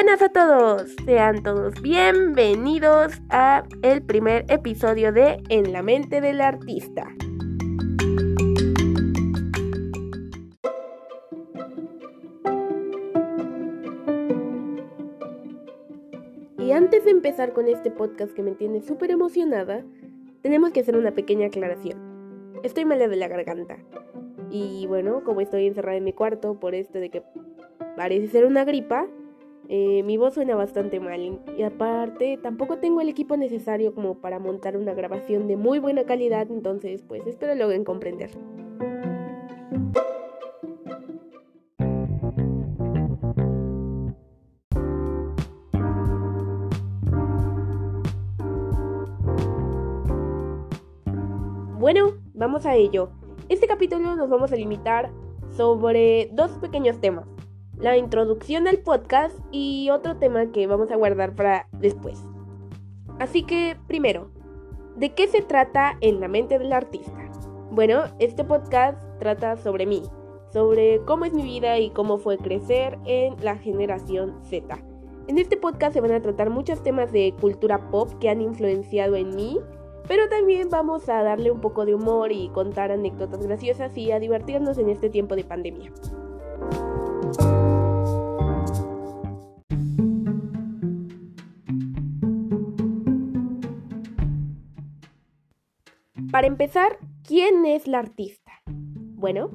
Buenas a todos, sean todos bienvenidos a el primer episodio de En la mente del artista. Y antes de empezar con este podcast que me tiene súper emocionada, tenemos que hacer una pequeña aclaración. Estoy mala de la garganta. Y bueno, como estoy encerrada en mi cuarto por esto de que parece ser una gripa, eh, mi voz suena bastante mal y aparte tampoco tengo el equipo necesario como para montar una grabación de muy buena calidad, entonces pues espero logren comprender. Bueno, vamos a ello. Este capítulo nos vamos a limitar sobre dos pequeños temas la introducción al podcast y otro tema que vamos a guardar para después. Así que, primero, ¿de qué se trata en la mente del artista? Bueno, este podcast trata sobre mí, sobre cómo es mi vida y cómo fue crecer en la generación Z. En este podcast se van a tratar muchos temas de cultura pop que han influenciado en mí, pero también vamos a darle un poco de humor y contar anécdotas graciosas y a divertirnos en este tiempo de pandemia. Para empezar, ¿quién es la artista? Bueno,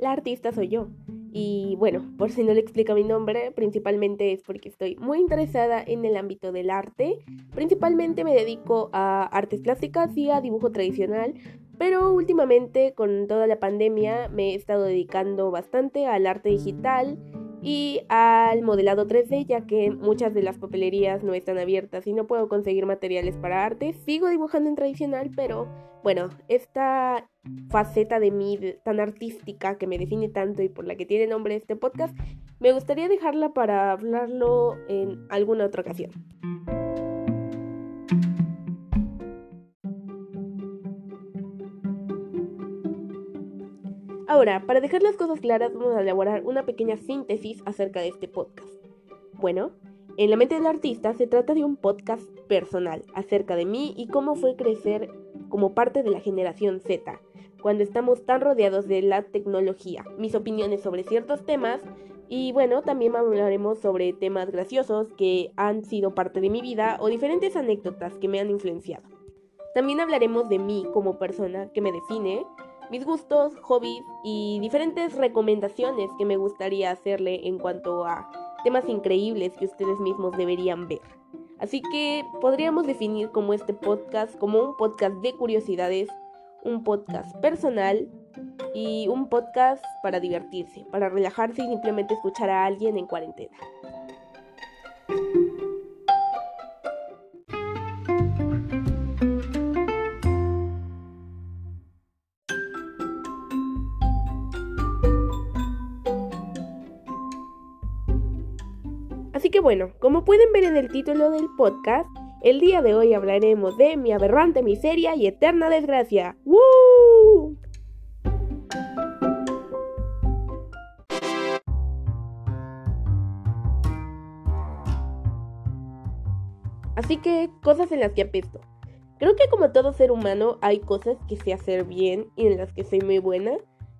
la artista soy yo. Y bueno, por si no le explico mi nombre, principalmente es porque estoy muy interesada en el ámbito del arte. Principalmente me dedico a artes plásticas y a dibujo tradicional, pero últimamente con toda la pandemia me he estado dedicando bastante al arte digital y al modelado 3D ya que muchas de las papelerías no están abiertas y no puedo conseguir materiales para arte. Sigo dibujando en tradicional, pero bueno, esta faceta de mí tan artística que me define tanto y por la que tiene nombre este podcast, me gustaría dejarla para hablarlo en alguna otra ocasión. Ahora, para dejar las cosas claras, vamos a elaborar una pequeña síntesis acerca de este podcast. Bueno, en la mente del artista se trata de un podcast personal acerca de mí y cómo fue crecer como parte de la generación Z, cuando estamos tan rodeados de la tecnología, mis opiniones sobre ciertos temas y bueno, también hablaremos sobre temas graciosos que han sido parte de mi vida o diferentes anécdotas que me han influenciado. También hablaremos de mí como persona que me define, mis gustos, hobbies y diferentes recomendaciones que me gustaría hacerle en cuanto a temas increíbles que ustedes mismos deberían ver. Así que podríamos definir como este podcast como un podcast de curiosidades, un podcast personal y un podcast para divertirse, para relajarse y simplemente escuchar a alguien en cuarentena. Así que bueno, como pueden ver en el título del podcast, el día de hoy hablaremos de mi aberrante miseria y eterna desgracia. ¡Woo! Así que, cosas en las que apesto. Creo que como todo ser humano hay cosas que sé hacer bien y en las que soy muy buena.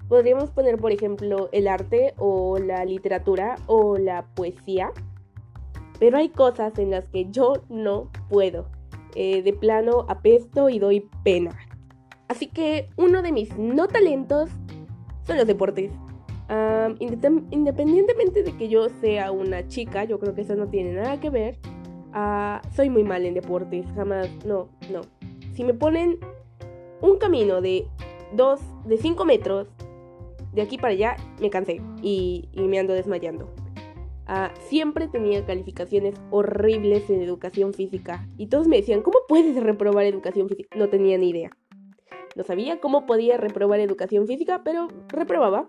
Podríamos poner, por ejemplo, el arte o la literatura o la poesía. Pero hay cosas en las que yo no puedo. Eh, de plano apesto y doy pena. Así que uno de mis no talentos son los deportes. independientemente de que yo sea una chica, yo creo que eso no tiene nada que ver. Ah, soy muy mal en deportes, jamás, no, no. Si me ponen un camino de dos, de 5 metros, de aquí para allá, me cansé y me ando desmayando. Ah, siempre tenía calificaciones horribles en educación física. Y todos me decían, ¿cómo puedes reprobar educación física? No tenía ni idea. No sabía cómo podía reprobar educación física, pero reprobaba.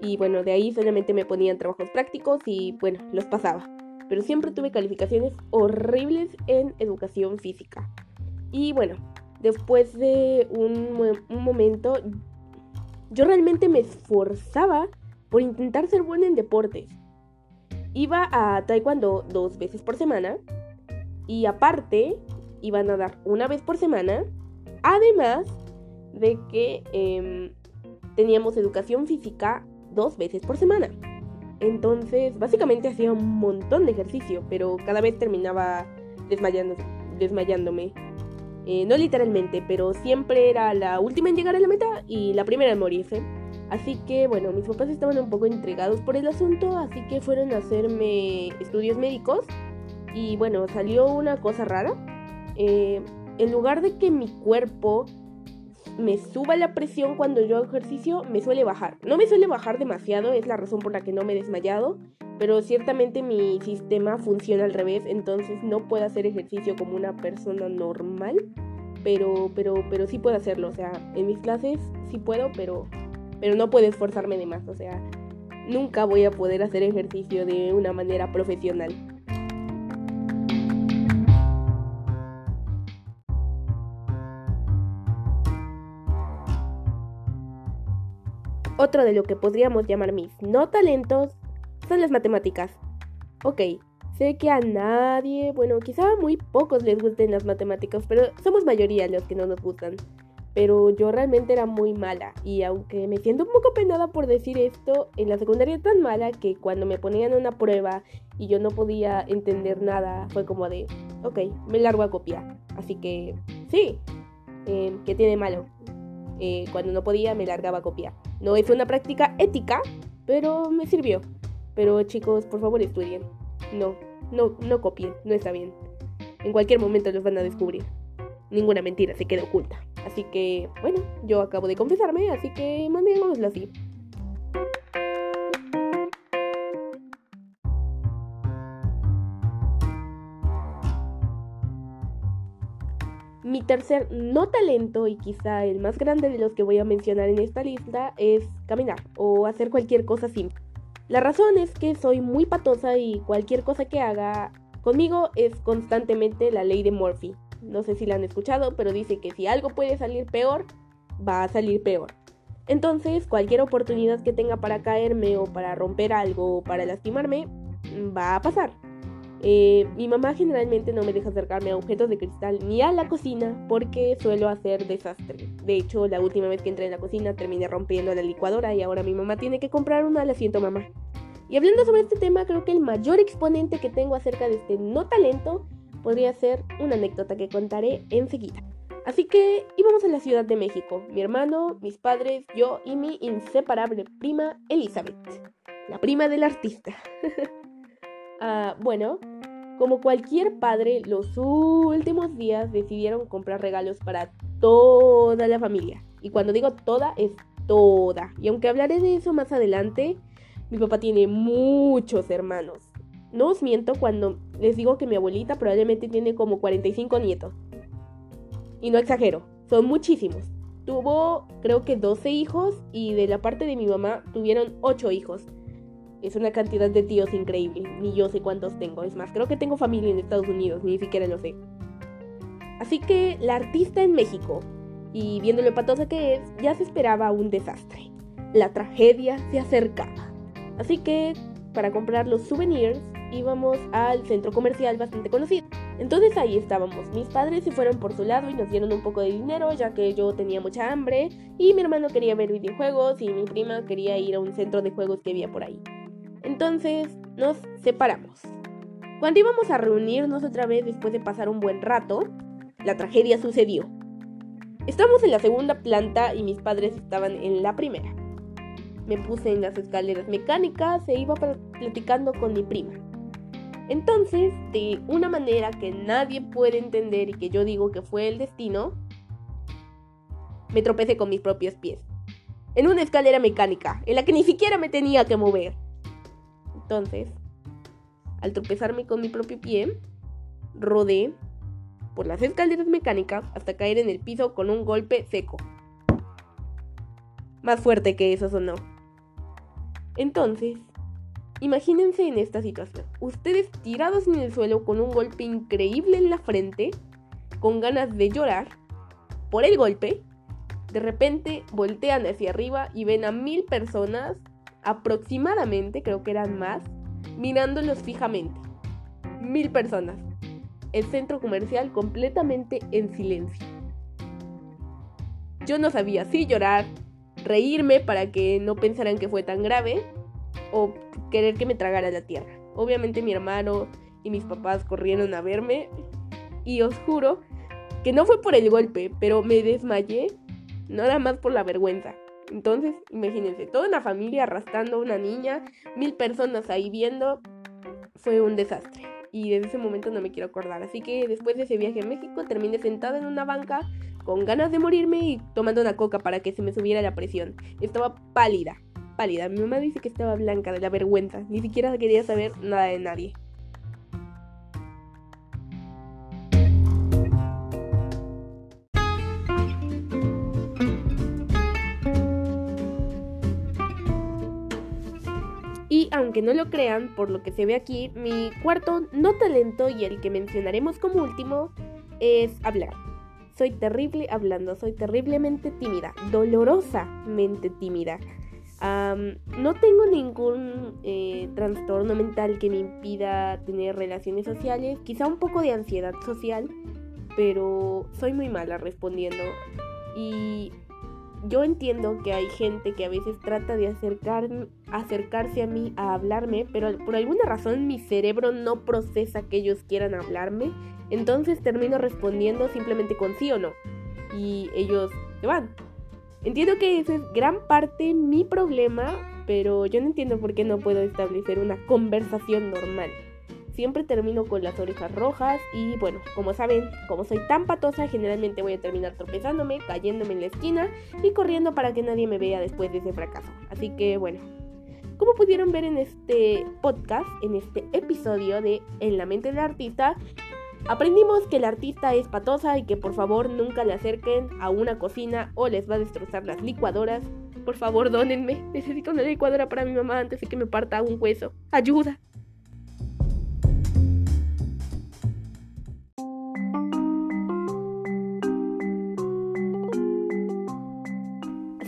Y bueno, de ahí solamente me ponían trabajos prácticos y bueno, los pasaba. Pero siempre tuve calificaciones horribles en educación física. Y bueno, después de un, un momento, yo realmente me esforzaba por intentar ser buena en deportes iba a taekwondo dos veces por semana y aparte iban a dar una vez por semana, además de que em, teníamos educación física dos veces por semana. Entonces, básicamente hacía un montón de ejercicio, pero cada vez terminaba desmayándome. Eh, no literalmente, pero siempre era la última en llegar a la meta y la primera en morirse. Así que bueno, mis papás estaban un poco intrigados por el asunto, así que fueron a hacerme estudios médicos. Y bueno, salió una cosa rara. Eh, en lugar de que mi cuerpo me suba la presión cuando yo hago ejercicio, me suele bajar. No me suele bajar demasiado, es la razón por la que no me he desmayado, pero ciertamente mi sistema funciona al revés, entonces no puedo hacer ejercicio como una persona normal, pero, pero, pero sí puedo hacerlo, o sea, en mis clases sí puedo, pero, pero no puedo esforzarme de más, o sea, nunca voy a poder hacer ejercicio de una manera profesional. Otro de lo que podríamos llamar mis no talentos son las matemáticas. Ok, sé que a nadie, bueno, quizá a muy pocos les gusten las matemáticas, pero somos mayoría los que no nos gustan. Pero yo realmente era muy mala y aunque me siento un poco penada por decir esto, en la secundaria tan mala que cuando me ponían una prueba y yo no podía entender nada, fue como de, ok, me largo a copiar. Así que, sí, eh, ¿qué tiene malo? Eh, cuando no podía me largaba a copiar. No es una práctica ética, pero me sirvió. Pero chicos, por favor estudien. No, no, no copien, no está bien. En cualquier momento los van a descubrir. Ninguna mentira se queda oculta. Así que, bueno, yo acabo de confesarme, así que manténgámoslo así. Mi tercer no talento y quizá el más grande de los que voy a mencionar en esta lista es caminar o hacer cualquier cosa simple. La razón es que soy muy patosa y cualquier cosa que haga conmigo es constantemente la ley de Murphy. No sé si la han escuchado, pero dice que si algo puede salir peor, va a salir peor. Entonces, cualquier oportunidad que tenga para caerme o para romper algo o para lastimarme, va a pasar. Eh, mi mamá generalmente no me deja acercarme a objetos de cristal ni a la cocina porque suelo hacer desastre. De hecho, la última vez que entré en la cocina terminé rompiendo la licuadora y ahora mi mamá tiene que comprar una, la siento mamá. Y hablando sobre este tema, creo que el mayor exponente que tengo acerca de este no talento podría ser una anécdota que contaré enseguida. Así que íbamos a la Ciudad de México, mi hermano, mis padres, yo y mi inseparable prima Elizabeth, la prima del artista. Ah, bueno, como cualquier padre, los últimos días decidieron comprar regalos para toda la familia. Y cuando digo toda, es toda. Y aunque hablaré de eso más adelante, mi papá tiene muchos hermanos. No os miento cuando les digo que mi abuelita probablemente tiene como 45 nietos. Y no exagero, son muchísimos. Tuvo creo que 12 hijos y de la parte de mi mamá tuvieron 8 hijos. Es una cantidad de tíos increíble. Ni yo sé cuántos tengo. Es más, creo que tengo familia en Estados Unidos. Ni siquiera lo sé. Así que la artista en México, y viendo lo patosa que es, ya se esperaba un desastre. La tragedia se acercaba. Así que, para comprar los souvenirs, íbamos al centro comercial bastante conocido. Entonces ahí estábamos. Mis padres se fueron por su lado y nos dieron un poco de dinero, ya que yo tenía mucha hambre, y mi hermano quería ver videojuegos, y mi prima quería ir a un centro de juegos que había por ahí. Entonces nos separamos. Cuando íbamos a reunirnos otra vez después de pasar un buen rato, la tragedia sucedió. Estamos en la segunda planta y mis padres estaban en la primera. Me puse en las escaleras mecánicas e iba platicando con mi prima. Entonces, de una manera que nadie puede entender y que yo digo que fue el destino, me tropecé con mis propios pies. En una escalera mecánica, en la que ni siquiera me tenía que mover. Entonces, al tropezarme con mi propio pie, rodé por las escaleras mecánicas hasta caer en el piso con un golpe seco. Más fuerte que eso sonó. Entonces, imagínense en esta situación. Ustedes tirados en el suelo con un golpe increíble en la frente, con ganas de llorar por el golpe, de repente voltean hacia arriba y ven a mil personas aproximadamente, creo que eran más, mirándolos fijamente. Mil personas. El centro comercial completamente en silencio. Yo no sabía si llorar, reírme para que no pensaran que fue tan grave o querer que me tragara la tierra. Obviamente mi hermano y mis papás corrieron a verme y os juro que no fue por el golpe, pero me desmayé nada más por la vergüenza. Entonces, imagínense, toda una familia arrastrando a una niña, mil personas ahí viendo, fue un desastre. Y desde ese momento no me quiero acordar. Así que después de ese viaje a México terminé sentada en una banca con ganas de morirme y tomando una coca para que se me subiera la presión. Estaba pálida, pálida. Mi mamá dice que estaba blanca de la vergüenza. Ni siquiera quería saber nada de nadie. Y aunque no lo crean, por lo que se ve aquí, mi cuarto no talento y el que mencionaremos como último es hablar. Soy terrible hablando, soy terriblemente tímida, dolorosamente tímida. No tengo ningún eh, trastorno mental que me impida tener relaciones sociales, quizá un poco de ansiedad social, pero soy muy mala respondiendo. Y yo entiendo que hay gente que a veces trata de acercar, acercarse a mí a hablarme, pero por alguna razón mi cerebro no procesa que ellos quieran hablarme, entonces termino respondiendo simplemente con sí o no. Y ellos se van. Entiendo que ese es gran parte mi problema, pero yo no entiendo por qué no puedo establecer una conversación normal. Siempre termino con las orejas rojas y bueno, como saben, como soy tan patosa, generalmente voy a terminar tropezándome, cayéndome en la esquina y corriendo para que nadie me vea después de ese fracaso. Así que bueno, como pudieron ver en este podcast, en este episodio de En la mente del artista, aprendimos que el artista es patosa y que por favor nunca le acerquen a una cocina o les va a destrozar las licuadoras. Por favor, dónenme. Necesito una licuadora para mi mamá antes de que me parta un hueso. Ayuda.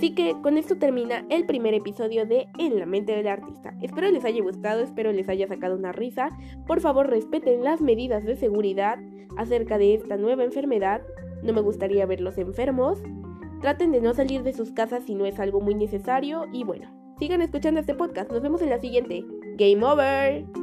Así que con esto termina el primer episodio de En la mente del artista. Espero les haya gustado, espero les haya sacado una risa. Por favor respeten las medidas de seguridad acerca de esta nueva enfermedad. No me gustaría verlos enfermos. Traten de no salir de sus casas si no es algo muy necesario. Y bueno, sigan escuchando este podcast. Nos vemos en la siguiente. Game over.